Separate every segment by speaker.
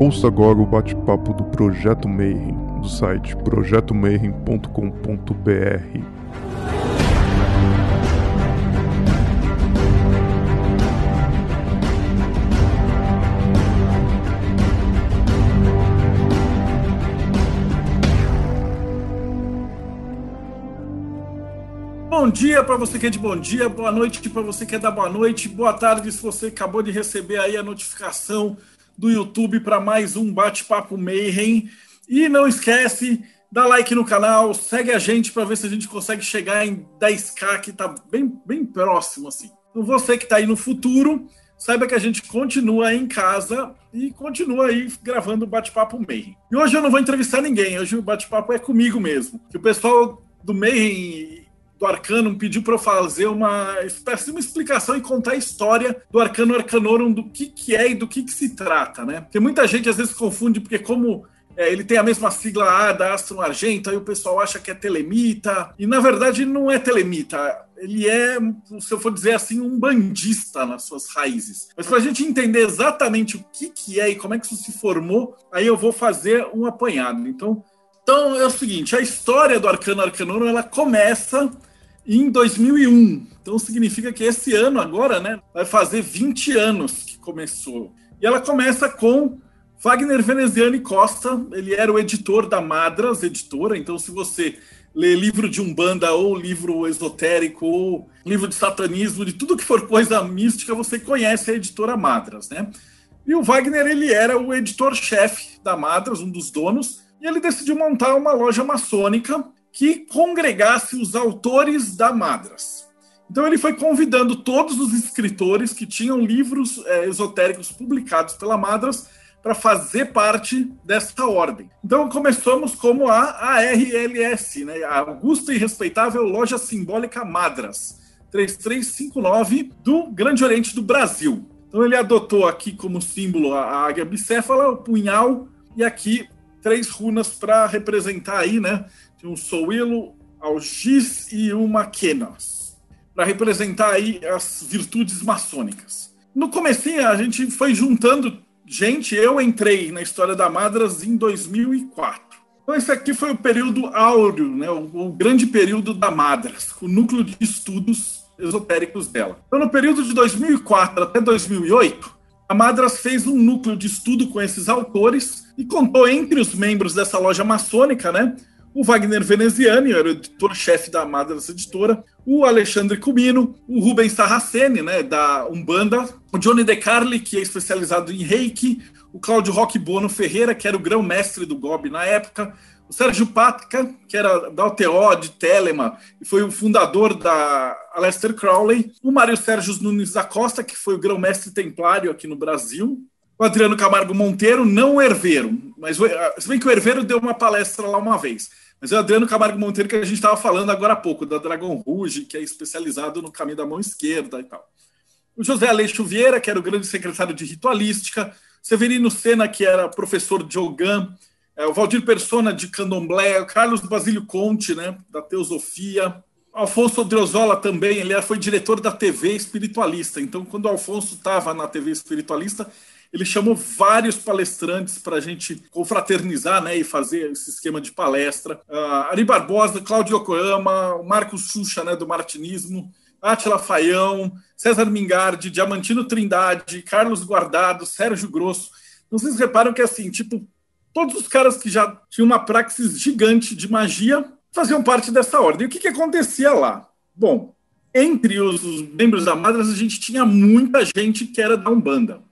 Speaker 1: Ouça agora o bate-papo do Projeto Mayhem, do site projetomayhem.com.br.
Speaker 2: Bom dia para você que é de bom dia, boa noite para você que é da boa noite, boa tarde se você acabou de receber aí a notificação do YouTube para mais um bate-papo Mayhem. E não esquece, dá like no canal, segue a gente para ver se a gente consegue chegar em 10k, que está bem, bem próximo assim. Então você que está aí no futuro, saiba que a gente continua em casa e continua aí gravando o bate-papo Mayhem. E hoje eu não vou entrevistar ninguém, hoje o bate-papo é comigo mesmo. Que o pessoal do Mayhem do Arcanum pediu para eu fazer uma espécie de uma explicação e contar a história do Arcano Arcanorum, do que, que é e do que, que se trata, né? Porque muita gente às vezes confunde, porque como é, ele tem a mesma sigla A da Astro Argento, aí o pessoal acha que é telemita, e na verdade não é telemita, ele é, se eu for dizer assim, um bandista nas suas raízes. Mas para a gente entender exatamente o que, que é e como é que isso se formou, aí eu vou fazer um apanhado. Então, então é o seguinte, a história do Arcano Arcanorum, ela começa em 2001. Então significa que esse ano agora, né, vai fazer 20 anos que começou. E ela começa com Wagner Veneziani Costa, ele era o editor da Madras, editora, então se você lê livro de Umbanda ou livro esotérico ou livro de satanismo, de tudo que for coisa mística, você conhece a editora Madras, né? E o Wagner, ele era o editor-chefe da Madras, um dos donos, e ele decidiu montar uma loja maçônica que congregasse os autores da Madras. Então ele foi convidando todos os escritores que tinham livros é, esotéricos publicados pela Madras para fazer parte dessa ordem. Então começamos como a ARLS, né, a Augusta e Respeitável Loja Simbólica Madras, 3359 do Grande Oriente do Brasil. Então ele adotou aqui como símbolo a águia bicéfala, o punhal e aqui três runas para representar aí, né, um Souilo, Algis e uma Kenos, para representar aí as virtudes maçônicas. No comecinho a gente foi juntando gente, eu entrei na história da Madras em 2004. Então esse aqui foi o período áureo, né, o, o grande período da Madras, o núcleo de estudos esotéricos dela. Então no período de 2004 até 2008, a Madras fez um núcleo de estudo com esses autores e contou entre os membros dessa loja maçônica, né, o Wagner Veneziani, era o editor-chefe da Madras Editora, o Alexandre Cumino, o Rubens Sarraceni, né, da Umbanda, o Johnny De Carli, que é especializado em reiki, o Cláudio Roque Bono Ferreira, que era o grão-mestre do GOB na época, o Sérgio Patka, que era da OTO, de Telema, e foi o fundador da Aleister Crowley, o Mário Sérgio Nunes da Costa, que foi o grão-mestre templário aqui no Brasil, o Adriano Camargo Monteiro, não o Herveiro, mas se bem que o Herveiro deu uma palestra lá uma vez, mas é o Adriano Camargo Monteiro que a gente estava falando agora há pouco, da Dragon Rouge, que é especializado no caminho da mão esquerda e tal. O José Aleixo Vieira, que era o grande secretário de ritualística, Severino Sena, que era professor de Ogã, é, o Valdir Persona, de Candomblé, o Carlos Basílio Conte, né, da Teosofia, Alfonso Driozola também, ele foi diretor da TV Espiritualista. Então, quando o Alfonso estava na TV Espiritualista, ele chamou vários palestrantes para a gente confraternizar né, e fazer esse esquema de palestra. Uh, Ari Barbosa, Cláudio Yokoyama, Marcos Xuxa, né, do Martinismo, Atila Faião, César Mingardi, Diamantino Trindade, Carlos Guardado, Sérgio Grosso. Então, vocês reparam que, assim, tipo, todos os caras que já tinham uma praxis gigante de magia faziam parte dessa ordem. E o que, que acontecia lá? Bom, entre os membros da Madras, a gente tinha muita gente que era da Umbanda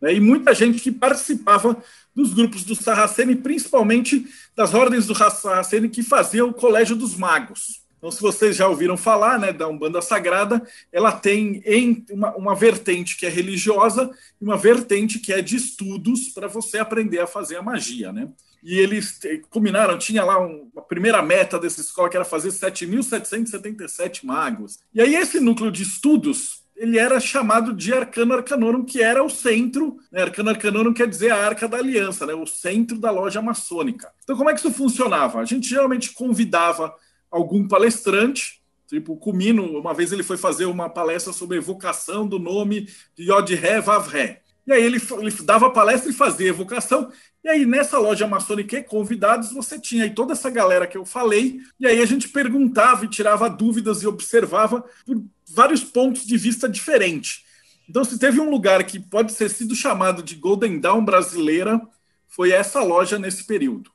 Speaker 2: né, e muita gente que participava dos grupos do Sarraceni, principalmente das ordens do Sarraceni que faziam o Colégio dos Magos. Então, se vocês já ouviram falar né, da Umbanda Sagrada, ela tem em uma, uma vertente que é religiosa e uma vertente que é de estudos para você aprender a fazer a magia. Né? E eles combinaram, tinha lá um, primeira meta dessa escola que era fazer 7.777 magos. E aí esse núcleo de estudos ele era chamado de Arcano Arcanorum, que era o centro, né? Arcano Arcanorum quer dizer a Arca da Aliança, né? o centro da loja maçônica. Então, como é que isso funcionava? A gente geralmente convidava algum palestrante, tipo o Cumino, uma vez ele foi fazer uma palestra sobre a evocação do nome de Yod-Ré Vav-Ré. E aí ele, ele dava palestra e fazia evocação. E aí nessa loja maçônica e convidados você tinha aí toda essa galera que eu falei. E aí a gente perguntava e tirava dúvidas e observava por vários pontos de vista diferentes. Então se teve um lugar que pode ser sido chamado de Golden Dawn brasileira, foi essa loja nesse período.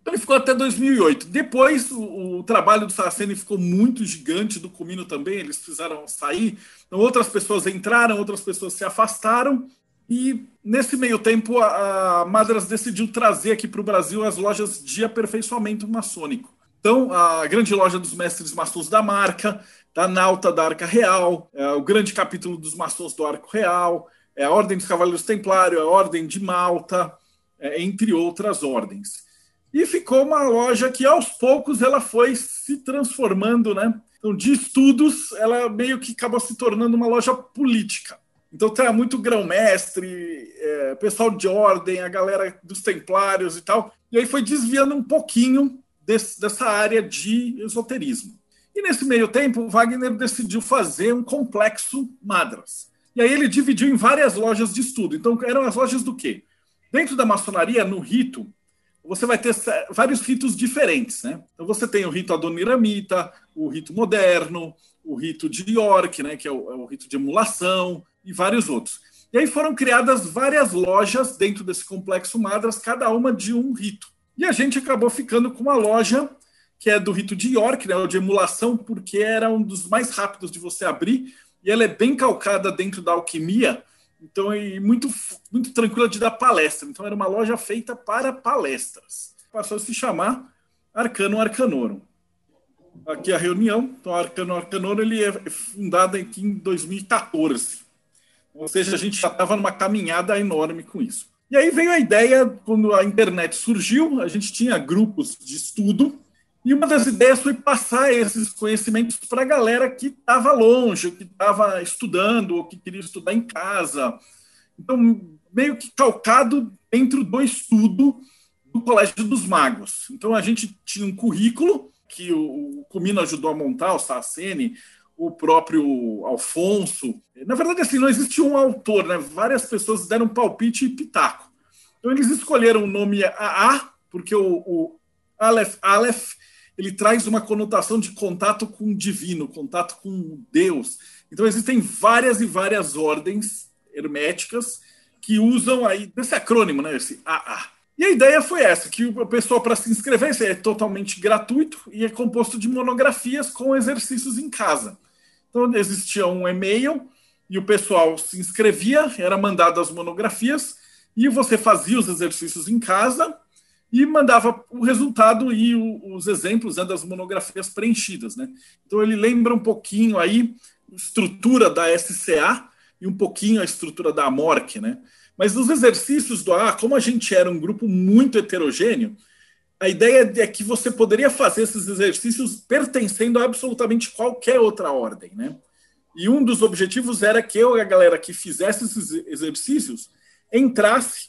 Speaker 2: Então ele ficou até 2008. Depois o, o trabalho do Saraceni ficou muito gigante, do Comino também, eles precisaram sair. Então outras pessoas entraram, outras pessoas se afastaram. E nesse meio tempo a, a Madras decidiu trazer aqui para o Brasil as lojas de aperfeiçoamento maçônico. Então a grande loja dos mestres maçons da marca, da Nauta da Arca Real, é, o grande capítulo dos maçons do Arco Real, é a Ordem dos Cavaleiros Templários, a Ordem de Malta, é, entre outras ordens. E ficou uma loja que aos poucos ela foi se transformando, né? Então, de estudos, ela meio que acabou se tornando uma loja política. Então, tem muito grão-mestre, é, pessoal de ordem, a galera dos templários e tal. E aí foi desviando um pouquinho desse, dessa área de esoterismo. E nesse meio tempo, Wagner decidiu fazer um complexo Madras. E aí ele dividiu em várias lojas de estudo. Então, eram as lojas do quê? Dentro da maçonaria, no rito, você vai ter vários ritos diferentes, né? Então você tem o rito adoniramita, o rito moderno, o rito de York, né, que é o, é o, rito de emulação, e vários outros. E aí foram criadas várias lojas dentro desse complexo Madras, cada uma de um rito. E a gente acabou ficando com uma loja que é do rito de York, né, de emulação, porque era um dos mais rápidos de você abrir, e ela é bem calcada dentro da alquimia, então, é muito, muito tranquila de dar palestra. Então, era uma loja feita para palestras. Passou a se chamar Arcano Arcanorum. Aqui a reunião. Então, Arcano Arcanorum ele é fundado aqui em 2014. Ou seja, a gente já estava numa caminhada enorme com isso. E aí veio a ideia, quando a internet surgiu, a gente tinha grupos de estudo e uma das ideias foi passar esses conhecimentos para a galera que estava longe, que estava estudando, ou que queria estudar em casa. Então, meio que calcado dentro do estudo do Colégio dos Magos. Então, a gente tinha um currículo que o Comino ajudou a montar, o Saraceni, o próprio Alfonso. Na verdade, assim, não existia um autor, né? Várias pessoas deram palpite e pitaco. Então, eles escolheram o nome AA, porque o, o Aleph, Aleph ele traz uma conotação de contato com o divino, contato com Deus. Então existem várias e várias ordens herméticas que usam aí esse acrônimo, né, esse AA. E a ideia foi essa, que o pessoal para se inscrever é totalmente gratuito e é composto de monografias com exercícios em casa. Então existia um e-mail e o pessoal se inscrevia, era mandado as monografias e você fazia os exercícios em casa e mandava o resultado e o, os exemplos né, das monografias preenchidas. Né? Então ele lembra um pouquinho aí a estrutura da SCA e um pouquinho a estrutura da AMORC. Né? Mas nos exercícios do A, como a gente era um grupo muito heterogêneo, a ideia é que você poderia fazer esses exercícios pertencendo a absolutamente qualquer outra ordem. Né? E um dos objetivos era que eu e a galera que fizesse esses exercícios entrasse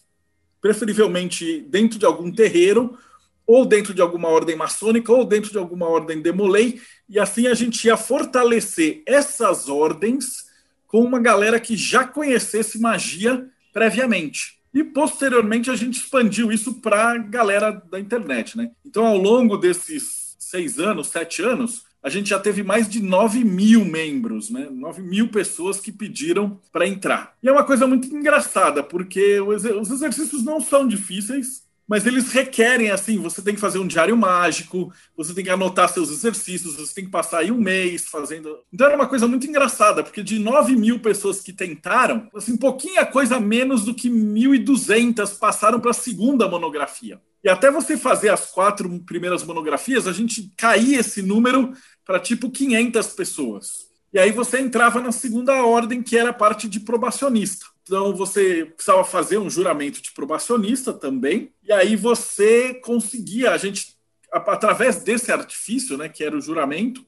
Speaker 2: preferivelmente dentro de algum terreiro, ou dentro de alguma ordem maçônica, ou dentro de alguma ordem demolei, e assim a gente ia fortalecer essas ordens com uma galera que já conhecesse magia previamente. E posteriormente a gente expandiu isso para a galera da internet. Né? Então, ao longo desses seis anos, sete anos, a gente já teve mais de 9 mil membros, né? 9 mil pessoas que pediram para entrar. E é uma coisa muito engraçada, porque os exercícios não são difíceis, mas eles requerem, assim, você tem que fazer um diário mágico, você tem que anotar seus exercícios, você tem que passar aí um mês fazendo. Então era uma coisa muito engraçada, porque de 9 mil pessoas que tentaram, assim, pouquinha coisa menos do que 1.200 passaram para a segunda monografia. E até você fazer as quatro primeiras monografias, a gente caía esse número para tipo 500 pessoas. E aí você entrava na segunda ordem, que era a parte de probacionista. Então você precisava fazer um juramento de probacionista também. E aí você conseguia, a gente, através desse artifício, né, que era o juramento,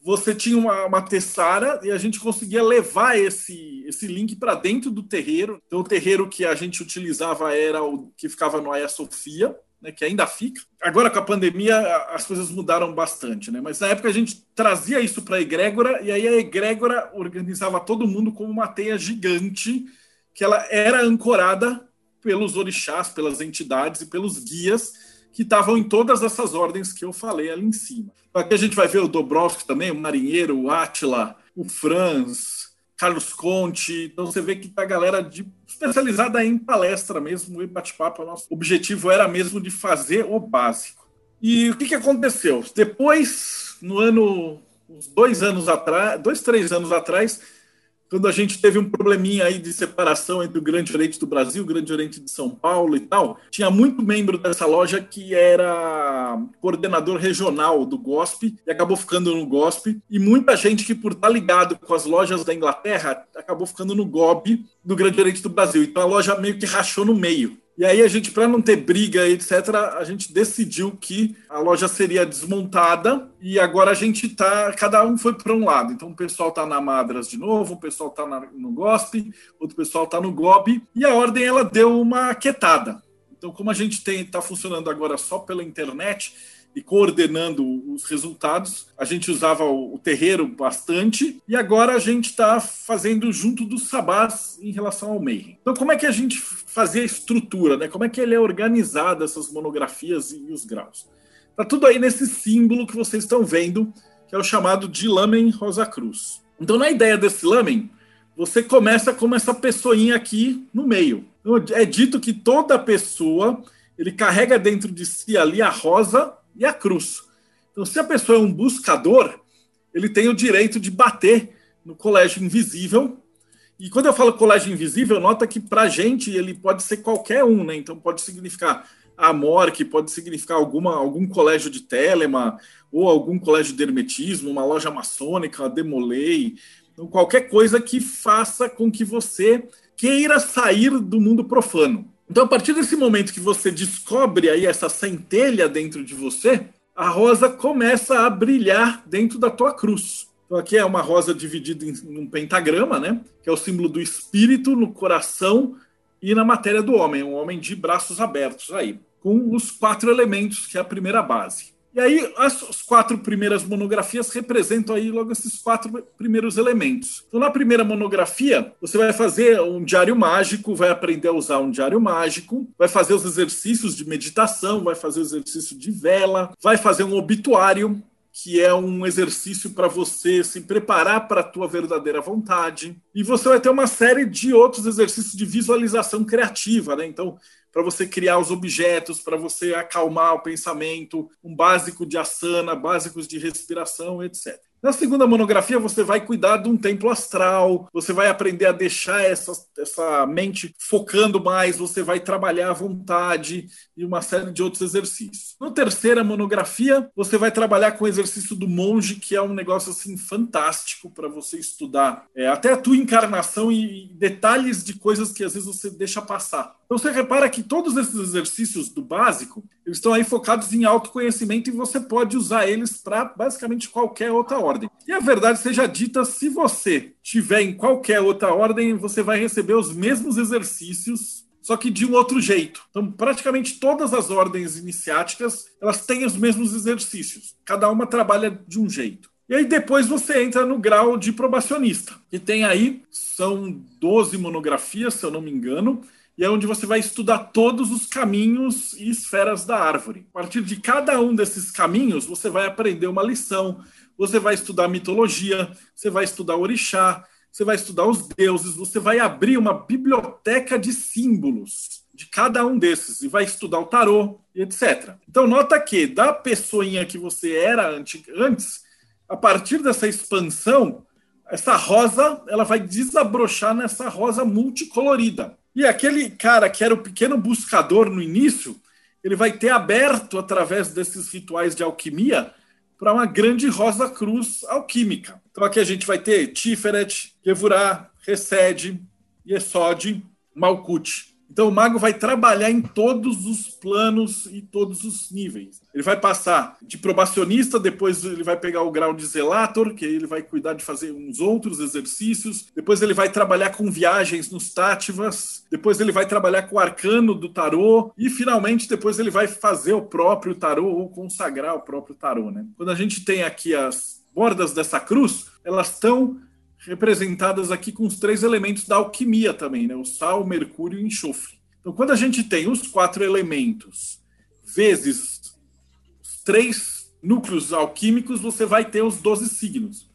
Speaker 2: você tinha uma, uma tessara e a gente conseguia levar esse, esse link para dentro do terreiro. Então, o terreiro que a gente utilizava era o que ficava no Aia Sofia, né, que ainda fica. Agora, com a pandemia, as coisas mudaram bastante, né? mas na época a gente trazia isso para a egrégora e aí a egrégora organizava todo mundo como uma teia gigante que ela era ancorada pelos orixás, pelas entidades e pelos guias que estavam em todas essas ordens que eu falei ali em cima. Aqui a gente vai ver o Dobrovski também, o Marinheiro, o Átila, o Franz, Carlos Conte. Então você vê que tá a galera de, especializada em palestra mesmo, e bate-papo. Nosso objetivo era mesmo de fazer o básico. E o que, que aconteceu? Depois, no ano, uns dois anos atrás, dois, três anos atrás, quando a gente teve um probleminha aí de separação entre o Grande Oriente do Brasil, o Grande Oriente de São Paulo e tal, tinha muito membro dessa loja que era coordenador regional do GOSP e acabou ficando no GOSP, e muita gente que por estar ligado com as lojas da Inglaterra acabou ficando no GOB do Grande Oriente do Brasil. Então a loja meio que rachou no meio. E aí a gente, para não ter briga, etc., a gente decidiu que a loja seria desmontada e agora a gente tá, cada um foi para um lado. Então o pessoal tá na Madras de novo, o pessoal tá na, no GOSP, outro pessoal tá no GOB e a ordem ela deu uma quietada. Então como a gente tem tá funcionando agora só pela internet, e coordenando os resultados. A gente usava o, terreiro bastante e agora a gente está fazendo junto dos sabás em relação ao Mayhem. Então, como é que a gente fazia a estrutura, né? Como é que ele é organizado, essas monografias e os graus? Tá tudo aí nesse símbolo que vocês estão vendo, que é o chamado de Lamen Rosa Cruz. Então, na ideia desse Lamen, você começa como essa pessoinha aqui no meio. Então, é dito que toda pessoa ele carrega dentro de si ali a rosa e a cruz. Então, se a pessoa é um buscador, ele tem o direito de bater no colégio invisível. E quando eu falo colégio invisível, nota que para a gente ele pode ser qualquer um, né? Então pode significar a que pode significar alguma, algum colégio de telema, ou algum colégio de hermetismo, uma loja maçônica, a Demolei, então, qualquer coisa que faça com que você queira sair do mundo profano. Então, a partir desse momento que você descobre aí essa centelha dentro de você, a rosa começa a brilhar dentro da tua cruz. Então, aqui é uma rosa dividida em um pentagrama, né? Que é o símbolo do espírito no coração e na matéria do homem, um homem de braços abertos aí, com os quatro elementos que é a primeira base. E aí, as, quatro primeiras monografias representam aí logo esses quatro primeiros elementos. Então, na primeira monografia, você vai fazer um diário mágico, vai aprender a usar um diário mágico, vai fazer os exercícios de meditação, vai fazer o exercício de vela, vai fazer um obituário, que é um exercício para você se preparar para a tua verdadeira vontade. E você vai ter uma série de outros exercícios de visualização criativa, né? Então, para você criar os objetos, para você acalmar o pensamento, um básico de asana, básicos de respiração, etc. Na segunda monografia, você vai cuidar de um templo astral, você vai aprender a deixar essa, essa mente focando mais, você vai trabalhar à vontade e uma série de outros exercícios. Na terceira monografia, você vai trabalhar com o exercício do monge, que é um negócio assim fantástico para você estudar é, até a tua encarnação e, detalhes de coisas que às vezes você deixa passar. Então você repara que todos esses exercícios do básico, eles estão aí focados em autoconhecimento e você pode usar eles para basicamente qualquer outra ordem. E a verdade seja dita, se você tiver em qualquer outra ordem, você vai receber os mesmos exercícios, só que de um outro jeito. Então, praticamente todas as ordens iniciáticas, elas têm os mesmos exercícios. Cada uma trabalha de um jeito. E aí depois você entra no grau de probacionista, que tem aí, são 12 monografias, se eu não me engano, e é onde você vai estudar todos os caminhos e esferas da árvore. A partir de cada um desses caminhos, você vai aprender uma lição, você vai estudar mitologia, você vai estudar orixá, você vai estudar os deuses, você vai abrir uma biblioteca de símbolos de cada um desses e vai estudar o tarô e etc. Então nota que da pessoinha que você era antes, a partir dessa expansão, essa rosa ela vai desabrochar nessa rosa multicolorida. E aquele cara que era o pequeno buscador no início, ele vai ter aberto através desses rituais de alquimia para uma grande rosa cruz alquímica. Então aqui a gente vai ter Tiferet, Gevurah, Resed, Yesod, Malkut. Então o mago vai trabalhar em todos os planos e todos os níveis. Ele vai passar de probacionista, depois ele vai pegar o grau de zelator, que ele vai cuidar de fazer uns outros exercícios. Depois ele vai trabalhar com viagens nos tátivas. Depois ele vai trabalhar com o arcano do tarô. E finalmente depois ele vai fazer o próprio tarô ou consagrar o próprio tarô. Né? Quando a gente tem aqui as bordas dessa cruz, elas estão representadas aqui com os três elementos da alquimia também, né? O sal, o mercúrio e o enxofre. Então, quando a gente tem os quatro elementos vezes os três núcleos alquímicos, você vai ter os 12 signos,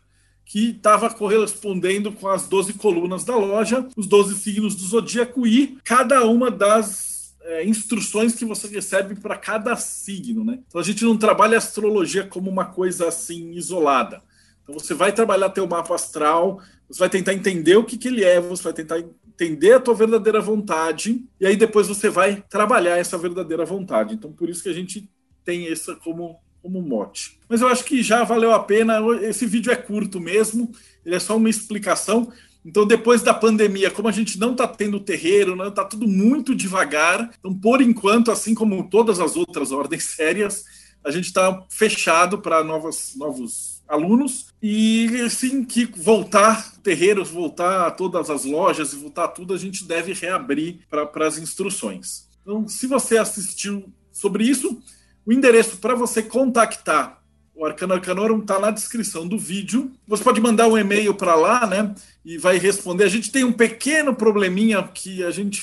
Speaker 2: que estava correspondendo com as 12 colunas da loja, os 12 signos do zodíaco e cada uma das é, instruções que você recebe para cada signo, né? Então a gente não trabalha astrologia como uma coisa assim isolada. Então você vai trabalhar teu mapa astral, você vai tentar entender o que, que ele é, você vai tentar entender a tua verdadeira vontade, e aí depois você vai trabalhar essa verdadeira vontade. Então por isso que a gente tem essa como, como mote. Mas eu acho que já valeu a pena, esse vídeo é curto mesmo, ele é só uma explicação. Então, depois da pandemia, como a gente não está tendo terreiro, está né, tudo muito devagar. Então, por enquanto, assim como todas as outras ordens sérias, a gente está fechado para novos alunos e assim que voltar terreiros, voltar todas as lojas e voltar tudo, a gente deve reabrir para as instruções. Então, se você assistiu sobre isso, o endereço para você contactar o Arcano Arcanorum está na descrição do vídeo. Você pode mandar um e-mail para lá, né? E vai responder. A gente tem um pequeno probleminha que a gente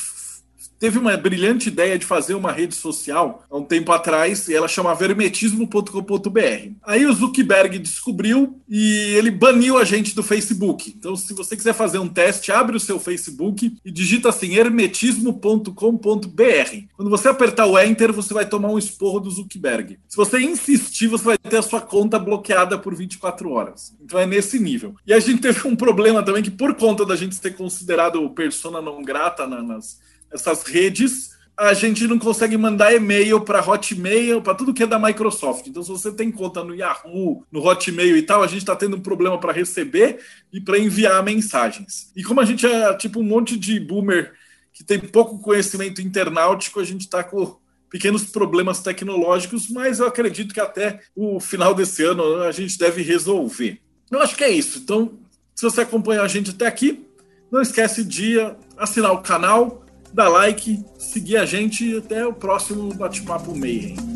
Speaker 2: teve uma brilhante ideia de fazer uma rede social há um tempo atrás, e ela chama vermetismo.com.br. Aí o Zuckerberg descobriu e ele baniu a gente do Facebook. Então, se você quiser fazer um teste, abre o seu Facebook e digita assim: hermetismo.com.br. Quando você apertar o Enter, você vai tomar um esporro do Zuckerberg. Se você insistir, você vai ter a sua conta bloqueada por 24 horas. Então é nesse nível. E a gente teve um problema também que, por conta da gente ser considerado persona não grata nas essas redes, a gente não consegue mandar e-mail para Hotmail, para tudo que é da Microsoft. Então, se você tem conta no Yahoo, no Hotmail e tal, a gente está tendo um problema para receber e para enviar mensagens. E como a gente é tipo um monte de boomer que tem pouco conhecimento internautico, a gente está com pequenos problemas tecnológicos, mas eu acredito que até o final desse ano a gente deve resolver. Eu acho que é isso. Então, se você acompanhou a gente até aqui, não esquece de assinar o canal, dar like, seguir a gente e até o próximo Bate-Papo Mayhem.